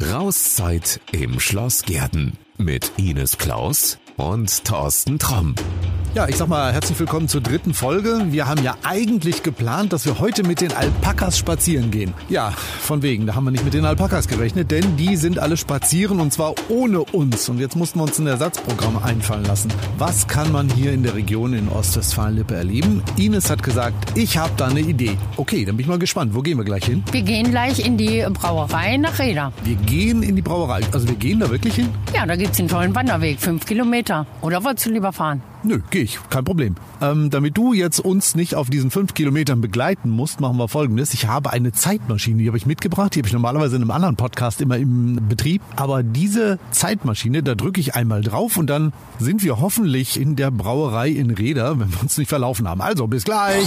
Rauszeit im Schloss Gärten mit Ines Klaus und Thorsten Tromm. Ja, ich sag mal herzlich willkommen zur dritten Folge. Wir haben ja eigentlich geplant, dass wir heute mit den Alpakas spazieren gehen. Ja, von wegen, da haben wir nicht mit den Alpakas gerechnet, denn die sind alle spazieren und zwar ohne uns. Und jetzt mussten wir uns ein Ersatzprogramm einfallen lassen. Was kann man hier in der Region in Ostwestfalen-Lippe erleben? Ines hat gesagt, ich habe da eine Idee. Okay, dann bin ich mal gespannt. Wo gehen wir gleich hin? Wir gehen gleich in die Brauerei nach Reda. Wir gehen in die Brauerei. Also wir gehen da wirklich hin? Ja, da gibt's einen tollen Wanderweg, fünf Kilometer. Oder wolltest du lieber fahren? Nö, gehe ich, kein Problem. Ähm, damit du jetzt uns nicht auf diesen fünf Kilometern begleiten musst, machen wir folgendes. Ich habe eine Zeitmaschine, die habe ich mitgebracht. Die habe ich normalerweise in einem anderen Podcast immer im Betrieb. Aber diese Zeitmaschine, da drücke ich einmal drauf und dann sind wir hoffentlich in der Brauerei in Reda, wenn wir uns nicht verlaufen haben. Also, bis gleich.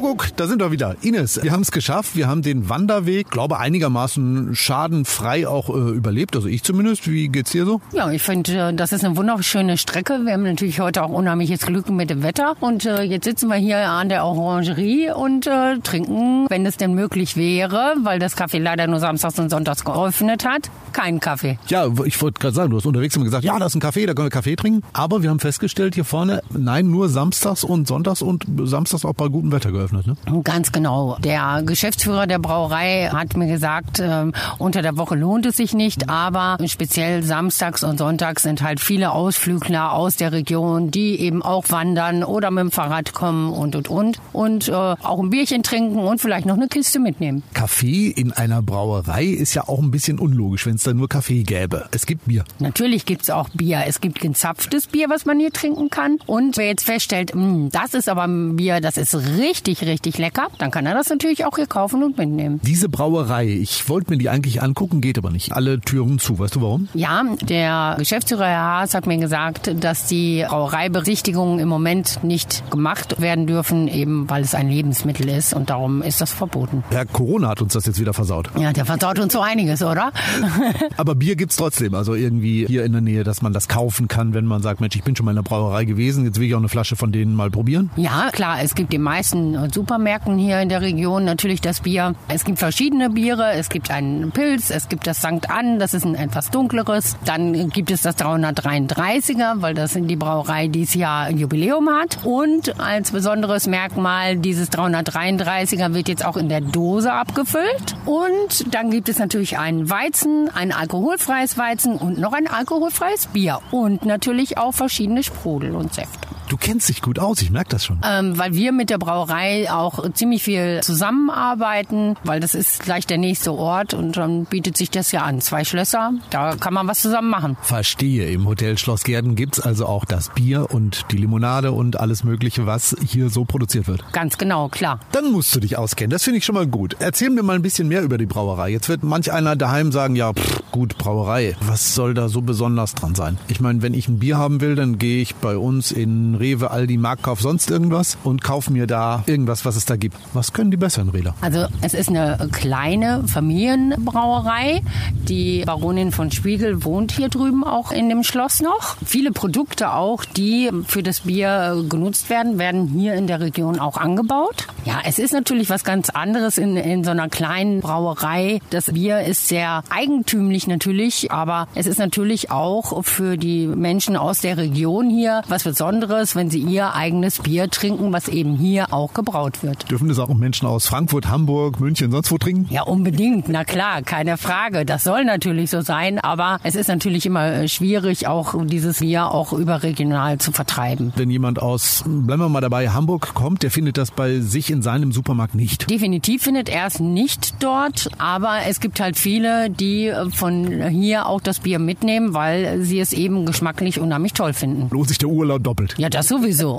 Kuckuck, da sind wir wieder. Ines, wir haben es geschafft. Wir haben den Wanderweg, glaube einigermaßen schadenfrei auch äh, überlebt. Also ich zumindest. Wie geht's dir so? Ja, ich finde, äh, das ist eine wunderschöne Strecke. Wir haben natürlich heute auch unheimliches Glück mit dem Wetter. Und äh, jetzt sitzen wir hier an der Orangerie und äh, trinken, wenn es denn möglich wäre, weil das Café leider nur samstags und sonntags geöffnet hat, keinen Kaffee. Ja, ich wollte gerade sagen, du hast unterwegs immer gesagt, ja, da ist ein Café, da können wir Kaffee trinken. Aber wir haben festgestellt hier vorne, nein, nur samstags und sonntags und samstags auch bei gutem Wetter geöffnet. Ne? Ganz genau. Der Geschäftsführer der Brauerei hat mir gesagt, äh, unter der Woche lohnt es sich nicht, aber speziell samstags und sonntags sind halt viele Ausflügler aus der Region, die eben auch wandern oder mit dem Fahrrad kommen und und und und äh, auch ein Bierchen trinken und vielleicht noch eine Kiste mitnehmen. Kaffee in einer Brauerei ist ja auch ein bisschen unlogisch, wenn es da nur Kaffee gäbe. Es gibt Bier. Natürlich gibt's auch Bier. Es gibt gezapftes Bier, was man hier trinken kann. Und wer jetzt feststellt, mh, das ist aber ein Bier, das ist richtig, richtig lecker, dann kann er das natürlich auch hier kaufen und mitnehmen. Diese Brauerei, ich wollte mir die eigentlich angucken, geht aber nicht. Alle Türen zu. Weißt du warum? Ja, der Geschäftsführer Herr Haas hat mir gesagt, dass die Brauereiberichtigungen im Moment nicht gemacht werden dürfen, eben weil es ein Lebensmittel ist und darum ist das verboten. Herr Corona hat uns das jetzt wieder versaut. Ja, der versaut uns so einiges, oder? Aber Bier gibt's trotzdem. Also irgendwie hier in der Nähe, dass man das kaufen kann, wenn man sagt, Mensch, ich bin schon mal in der Brauerei gewesen, jetzt will ich auch eine Flasche von denen mal probieren. Ja, klar, es gibt die meisten Supermärkten hier in der Region natürlich das Bier. Es gibt verschiedene Biere. Es gibt einen Pilz, es gibt das St. Ann, das ist ein etwas dunkleres. Dann gibt es das 333er, weil das in die Brauerei dieses Jahr ein Jubiläum hat. Und als besonderes Merkmal dieses 333er wird jetzt auch in der Dose abgefüllt. Und dann gibt es natürlich einen Weizen, ein alkoholfreies Weizen und noch ein alkoholfreies Bier. Und natürlich auch verschiedene Sprudel und Säfte. Du kennst dich gut aus, ich merke das schon. Ähm, weil wir mit der Brauerei auch ziemlich viel zusammenarbeiten, weil das ist gleich der nächste Ort und dann bietet sich das ja an. Zwei Schlösser, da kann man was zusammen machen. Verstehe. Im Hotel Schloss Gärden gibt's also auch das Bier und die Limonade und alles Mögliche, was hier so produziert wird. Ganz genau, klar. Dann musst du dich auskennen. Das finde ich schon mal gut. Erzähl mir mal ein bisschen mehr über die Brauerei. Jetzt wird manch einer daheim sagen, ja, pff, gut, Brauerei. Was soll da so besonders dran sein? Ich meine, wenn ich ein Bier haben will, dann gehe ich bei uns in Rewe, Aldi, Marktkauf, sonst irgendwas und kaufe mir da irgendwas, was es da gibt. Was können die besseren Räder? Also es ist eine kleine Familienbrauerei. Die Baronin von Spiegel wohnt hier drüben auch in dem Schloss noch. Viele Produkte auch, die für das Bier genutzt werden, werden hier in der Region auch angebaut. Ja, es ist natürlich was ganz anderes in, in so einer kleinen Brauerei. Das Bier ist sehr eigentümlich natürlich, aber es ist natürlich auch für die Menschen aus der Region hier was Besonderes, wenn sie ihr eigenes Bier trinken, was eben hier auch gebraut wird. Dürfen das auch Menschen aus Frankfurt, Hamburg, München, sonst wo trinken? Ja, unbedingt. Na klar, keine Frage. Das soll natürlich so sein, aber es ist natürlich immer äh, schwierig, auch dieses Bier auch überregional zu vertreiben. Wenn jemand aus, bleiben wir mal dabei, Hamburg kommt, der findet das bei sich in seinem Supermarkt nicht. Definitiv findet er es nicht dort, aber es gibt halt viele, die äh, von hier auch das Bier mitnehmen, weil sie es eben geschmacklich unheimlich toll finden. Lohnt sich der Urlaub doppelt. Ja, das sowieso.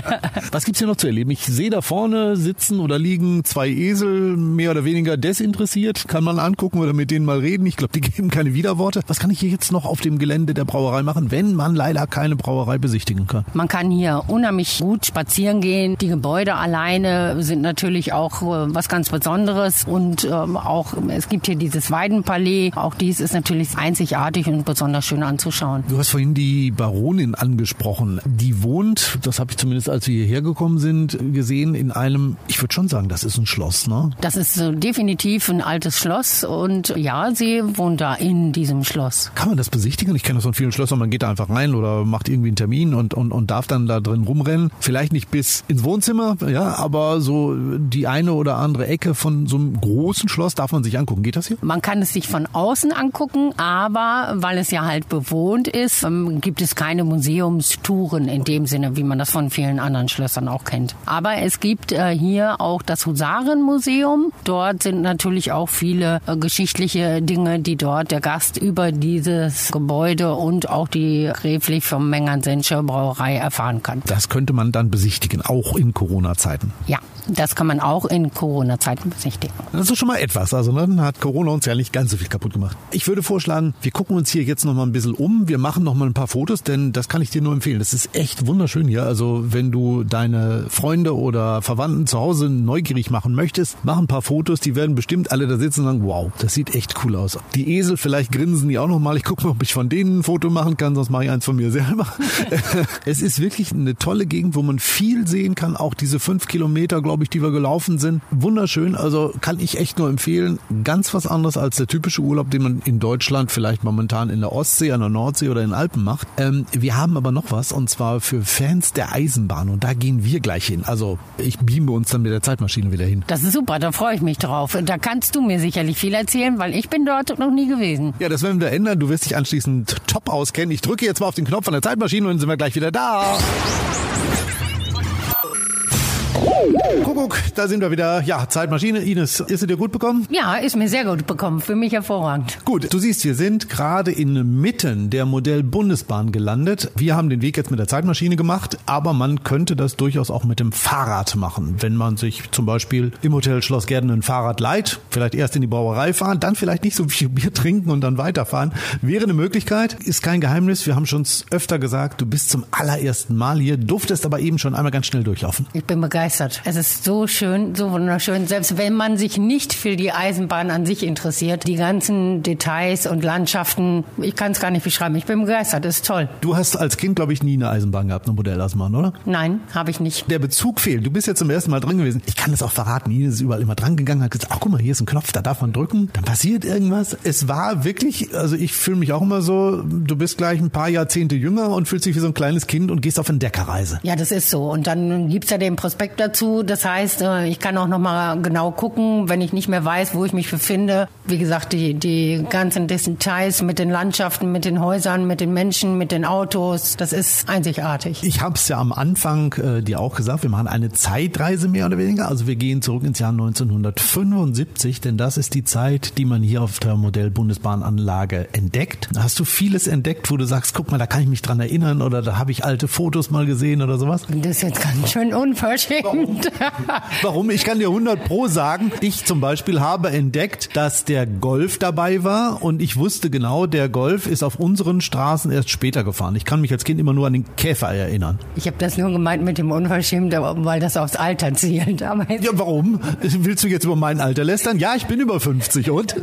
Was gibt's hier noch zu erleben? Ich sehe da vorne sitzen oder liegen zwei Esel, mehr oder weniger desinteressiert. Kann man angucken oder mit denen mal reden. Ich glaube, die geben keine Widerworte. Was kann ich hier jetzt noch auf dem Gelände der Brauerei machen, wenn man leider keine Brauerei besichtigen kann? Man kann hier unheimlich gut spazieren gehen. Die Gebäude alleine sind natürlich auch äh, was ganz Besonderes und ähm, auch es gibt hier dieses Weidenpalais. Auch dies ist natürlich einzigartig und besonders schön anzuschauen. Du hast vorhin die Baronin angesprochen. Die wohnt wohnt, das habe ich zumindest, als wir hierher gekommen sind, gesehen, in einem, ich würde schon sagen, das ist ein Schloss, ne? Das ist äh, definitiv ein altes Schloss und ja, sie wohnt da in diesem Schloss. Kann man das besichtigen? Ich kenne das von vielen Schlössern, man geht da einfach rein oder macht irgendwie einen Termin und, und, und darf dann da drin rumrennen. Vielleicht nicht bis ins Wohnzimmer, ja, aber so die eine oder andere Ecke von so einem großen Schloss darf man sich angucken. Geht das hier? Man kann es sich von außen angucken, aber weil es ja halt bewohnt ist, ähm, gibt es keine Museumstouren in dem Sinne, wie man das von vielen anderen Schlössern auch kennt. Aber es gibt äh, hier auch das Husarenmuseum. Dort sind natürlich auch viele äh, geschichtliche Dinge, die dort der Gast über dieses Gebäude und auch die gräflich vom Mengern-Senscher Brauerei erfahren kann. Das könnte man dann besichtigen, auch in Corona-Zeiten. Ja, das kann man auch in Corona-Zeiten besichtigen. Das ist schon mal etwas. Also ne, hat Corona uns ja nicht ganz so viel kaputt gemacht. Ich würde vorschlagen, wir gucken uns hier jetzt noch mal ein bisschen um. Wir machen noch mal ein paar Fotos, denn das kann ich dir nur empfehlen. Das ist echt wunderschön hier. Also wenn du deine Freunde oder Verwandten zu Hause neugierig machen möchtest, mach ein paar Fotos. Die werden bestimmt alle da sitzen und sagen, wow, das sieht echt cool aus. Die Esel, vielleicht grinsen die auch noch mal. Ich gucke mal, ob ich von denen ein Foto machen kann, sonst mache ich eins von mir selber. es ist wirklich eine tolle Gegend, wo man viel sehen kann. Auch diese fünf Kilometer, glaube ich, die wir gelaufen sind. Wunderschön. Also kann ich echt nur empfehlen. Ganz was anderes als der typische Urlaub, den man in Deutschland vielleicht momentan in der Ostsee, an der Nordsee oder in den Alpen macht. Ähm, wir haben aber noch was und zwar für Fans der Eisenbahn und da gehen wir gleich hin. Also ich beame uns dann mit der Zeitmaschine wieder hin. Das ist super, da freue ich mich drauf. Da kannst du mir sicherlich viel erzählen, weil ich bin dort noch nie gewesen. Ja, das werden wir ändern. Du wirst dich anschließend top auskennen. Ich drücke jetzt mal auf den Knopf von der Zeitmaschine und dann sind wir gleich wieder da. Kuckuck, da sind wir wieder. Ja, Zeitmaschine. Ines, ist sie dir gut bekommen? Ja, ist mir sehr gut bekommen. Für mich hervorragend. Gut, du siehst, wir sind gerade inmitten der Modell-Bundesbahn gelandet. Wir haben den Weg jetzt mit der Zeitmaschine gemacht, aber man könnte das durchaus auch mit dem Fahrrad machen. Wenn man sich zum Beispiel im Hotel Schloss Gärden ein Fahrrad leiht, vielleicht erst in die Brauerei fahren, dann vielleicht nicht so viel Bier trinken und dann weiterfahren, wäre eine Möglichkeit. Ist kein Geheimnis. Wir haben schon öfter gesagt, du bist zum allerersten Mal hier, durftest aber eben schon einmal ganz schnell durchlaufen. Ich bin begeistert. Es ist so schön, so wunderschön. Selbst wenn man sich nicht für die Eisenbahn an sich interessiert, die ganzen Details und Landschaften, ich kann es gar nicht beschreiben. Ich bin begeistert, das ist toll. Du hast als Kind, glaube ich, nie eine Eisenbahn gehabt, eine Modelleisenbahn, oder? Nein, habe ich nicht. Der Bezug fehlt. Du bist jetzt zum ersten Mal drin gewesen. Ich kann das auch verraten. Ines ist überall immer dran gegangen, hat gesagt, ach guck mal, hier ist ein Knopf, da darf man drücken, dann passiert irgendwas. Es war wirklich, also ich fühle mich auch immer so, du bist gleich ein paar Jahrzehnte jünger und fühlst dich wie so ein kleines Kind und gehst auf eine Deckerreise. Ja, das ist so. Und dann gibt's ja den Prospekt dazu. Das heißt, äh, ich kann auch noch mal genau gucken, wenn ich nicht mehr weiß, wo ich mich befinde. Wie gesagt, die, die ganzen Details mit den Landschaften, mit den Häusern, mit den Menschen, mit den Autos, das ist einzigartig. Ich habe es ja am Anfang äh, dir auch gesagt, wir machen eine Zeitreise mehr oder weniger. Also wir gehen zurück ins Jahr 1975, denn das ist die Zeit, die man hier auf der Modell-Bundesbahnanlage entdeckt. Hast du vieles entdeckt, wo du sagst, guck mal, da kann ich mich dran erinnern oder da habe ich alte Fotos mal gesehen oder sowas? Das ist jetzt ganz schön unverschämt. Warum? Ich kann dir 100 pro sagen. Ich zum Beispiel habe entdeckt, dass der Golf dabei war und ich wusste genau, der Golf ist auf unseren Straßen erst später gefahren. Ich kann mich als Kind immer nur an den Käfer erinnern. Ich habe das nur gemeint mit dem Unverschämt, weil das aufs Alter zielt. ja, warum? Willst du jetzt über mein Alter lästern? Ja, ich bin über 50 und?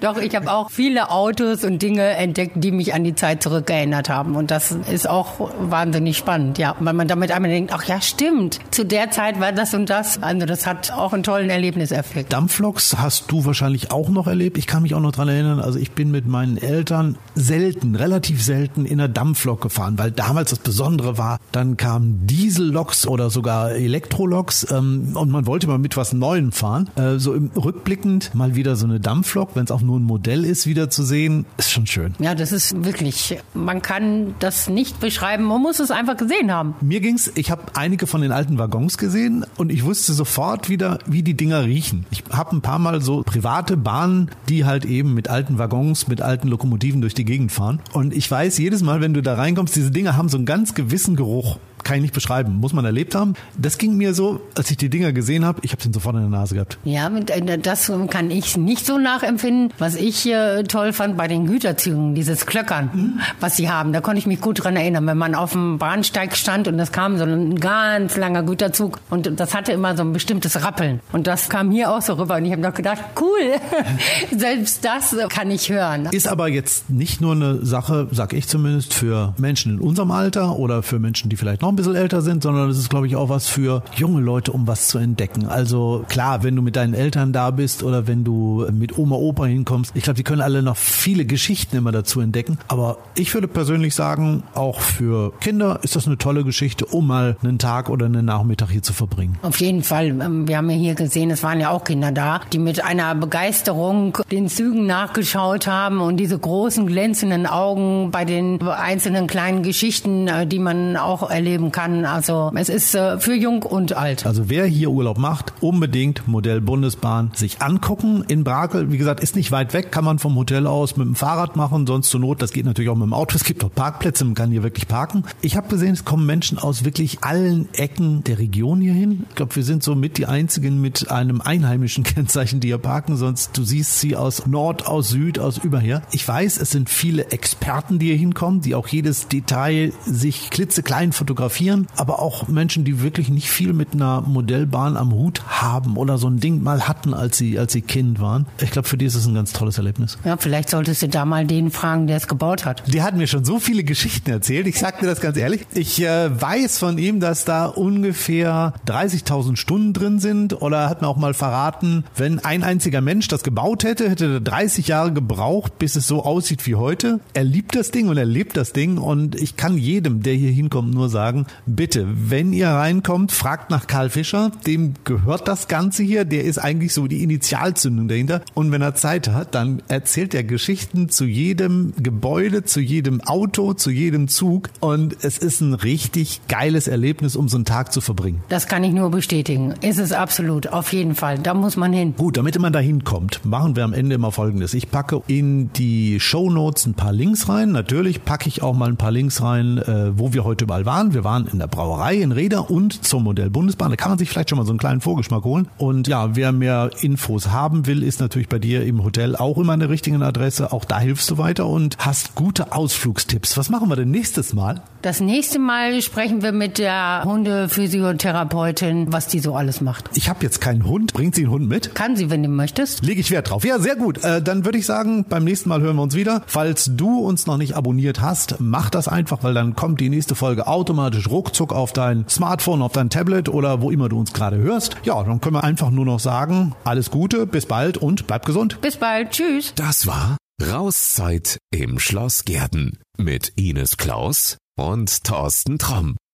Doch, ich habe auch viele Autos und Dinge entdeckt, die mich an die Zeit zurückerinnert haben. Und das ist auch wahnsinnig spannend, ja. Weil man damit einmal denkt, ach ja, stimmt. Zu der Zeit war das und das. Also das hat auch einen tollen Erlebniseffekt. Dampfloks hast du wahrscheinlich auch noch erlebt. Ich kann mich auch noch dran erinnern. Also ich bin mit meinen Eltern selten, relativ selten in einer Dampflok gefahren, weil damals das Besondere war, dann kamen Dieselloks oder sogar Elektroloks ähm, und man wollte mal mit was Neuem fahren. Äh, so im rückblickend mal wieder so eine Dampflok, wenn es auch nur ein Modell ist, wieder zu sehen, ist schon schön. Ja, das ist wirklich, man kann das nicht beschreiben, man muss es einfach gesehen haben. Mir ging's, ich habe einige von den alten Waggons gesehen und ich wusste sofort wieder, wie die Dinger riechen. Ich habe ein paar Mal so private Bahnen, die halt eben mit alten Waggons, mit alten Lokomotiven durch die Gegend fahren. Und ich weiß jedes Mal, wenn du da reinkommst, diese Dinger haben so einen ganz gewissen Geruch kann ich nicht beschreiben, muss man erlebt haben. Das ging mir so, als ich die Dinger gesehen habe, ich habe den sofort in der Nase gehabt. Ja, äh, das kann ich nicht so nachempfinden. Was ich äh, toll fand bei den Güterzügen, dieses Klöckern, mhm. was sie haben, da konnte ich mich gut dran erinnern, wenn man auf dem Bahnsteig stand und es kam so ein ganz langer Güterzug und das hatte immer so ein bestimmtes Rappeln. Und das kam hier auch so rüber und ich habe noch gedacht, cool, selbst das kann ich hören. Ist aber jetzt nicht nur eine Sache, sag ich zumindest, für Menschen in unserem Alter oder für Menschen, die vielleicht noch ein bisschen älter sind, sondern es ist, glaube ich, auch was für junge Leute, um was zu entdecken. Also klar, wenn du mit deinen Eltern da bist oder wenn du mit Oma, Opa hinkommst, ich glaube, die können alle noch viele Geschichten immer dazu entdecken. Aber ich würde persönlich sagen, auch für Kinder ist das eine tolle Geschichte, um mal einen Tag oder einen Nachmittag hier zu verbringen. Auf jeden Fall. Ähm, wir haben ja hier gesehen, es waren ja auch Kinder da, die mit einer Begeisterung den Zügen nachgeschaut haben und diese großen glänzenden Augen bei den einzelnen kleinen Geschichten, äh, die man auch erleben kann. Also es ist äh, für jung und alt. Also wer hier Urlaub macht, unbedingt Modell Bundesbahn sich angucken in Brakel. Wie gesagt, ist nicht weit weg, kann man vom Hotel aus mit dem Fahrrad machen, sonst zur Not, das geht natürlich auch mit dem Auto. Es gibt dort Parkplätze, man kann hier wirklich parken. Ich habe gesehen, es kommen Menschen aus wirklich allen Ecken der Region hierhin. Ich glaube, wir sind so mit die einzigen mit einem einheimischen Kennzeichen, die hier parken, sonst du siehst sie aus Nord, aus Süd, aus überher. Ich weiß, es sind viele Experten, die hier hinkommen, die auch jedes Detail sich klitzeklein fotografieren, aber auch Menschen, die wirklich nicht viel mit einer Modellbahn am Hut haben oder so ein Ding mal hatten, als sie, als sie Kind waren. Ich glaube, für die ist es ein ganz tolles Erlebnis. Ja, vielleicht solltest du da mal den fragen, der es gebaut hat. Der hat mir schon so viele Geschichten erzählt. Ich sag dir das ganz ehrlich. Ich äh, weiß von ihm, dass da ungefähr 30.000 Stunden drin sind oder hat mir auch mal verraten, wenn ein einziger Mensch das gebaut hätte, hätte er 30 Jahre gebraucht, bis es so aussieht wie heute. Er liebt das Ding und er lebt das Ding und ich kann jedem, der hier hinkommt, nur sagen, bitte, wenn ihr reinkommt, fragt nach Karl Fischer, dem gehört das Ganze hier, der ist eigentlich so die Initialzündung dahinter und wenn er Zeit hat, dann erzählt er Geschichten zu jedem Gebäude, zu jedem Auto, zu jedem Zug und es ist ein richtig geiles Erlebnis, um so einen Tag zu verbringen. Das kann ich nur bestätigen. Ist es absolut, auf jeden Fall. Da muss man hin. Gut, damit man da hinkommt, machen wir am Ende immer folgendes. Ich packe in die Show Notes ein paar Links rein. Natürlich packe ich auch mal ein paar Links rein, äh, wo wir heute überall waren. Wir waren in der Brauerei in Reda und zum Modell Bundesbahn. Da kann man sich vielleicht schon mal so einen kleinen Vorgeschmack holen. Und ja, wer mehr Infos haben will, ist natürlich bei dir im Hotel auch immer an der richtigen Adresse. Auch da hilfst du weiter und hast gute Ausflugstipps. Was machen wir denn nächstes Mal? Das nächste Mal sprechen wir mit der Hundephysiotherapeutin, was die so alles macht. Ich habe jetzt keinen Hund. Bringt sie einen Hund mit? Kann sie, wenn du möchtest. Lege ich Wert drauf. Ja, sehr gut. Äh, dann würde ich sagen, beim nächsten Mal hören wir uns wieder. Falls du uns noch nicht abonniert hast, mach das einfach, weil dann kommt die nächste Folge automatisch ruckzuck auf dein Smartphone, auf dein Tablet oder wo immer du uns gerade hörst. Ja, dann können wir einfach nur noch sagen, alles Gute, bis bald und bleib gesund. Bis bald. Tschüss. Das war Rauszeit im Schloss Gärten mit Ines Klaus und Thorsten Tromm.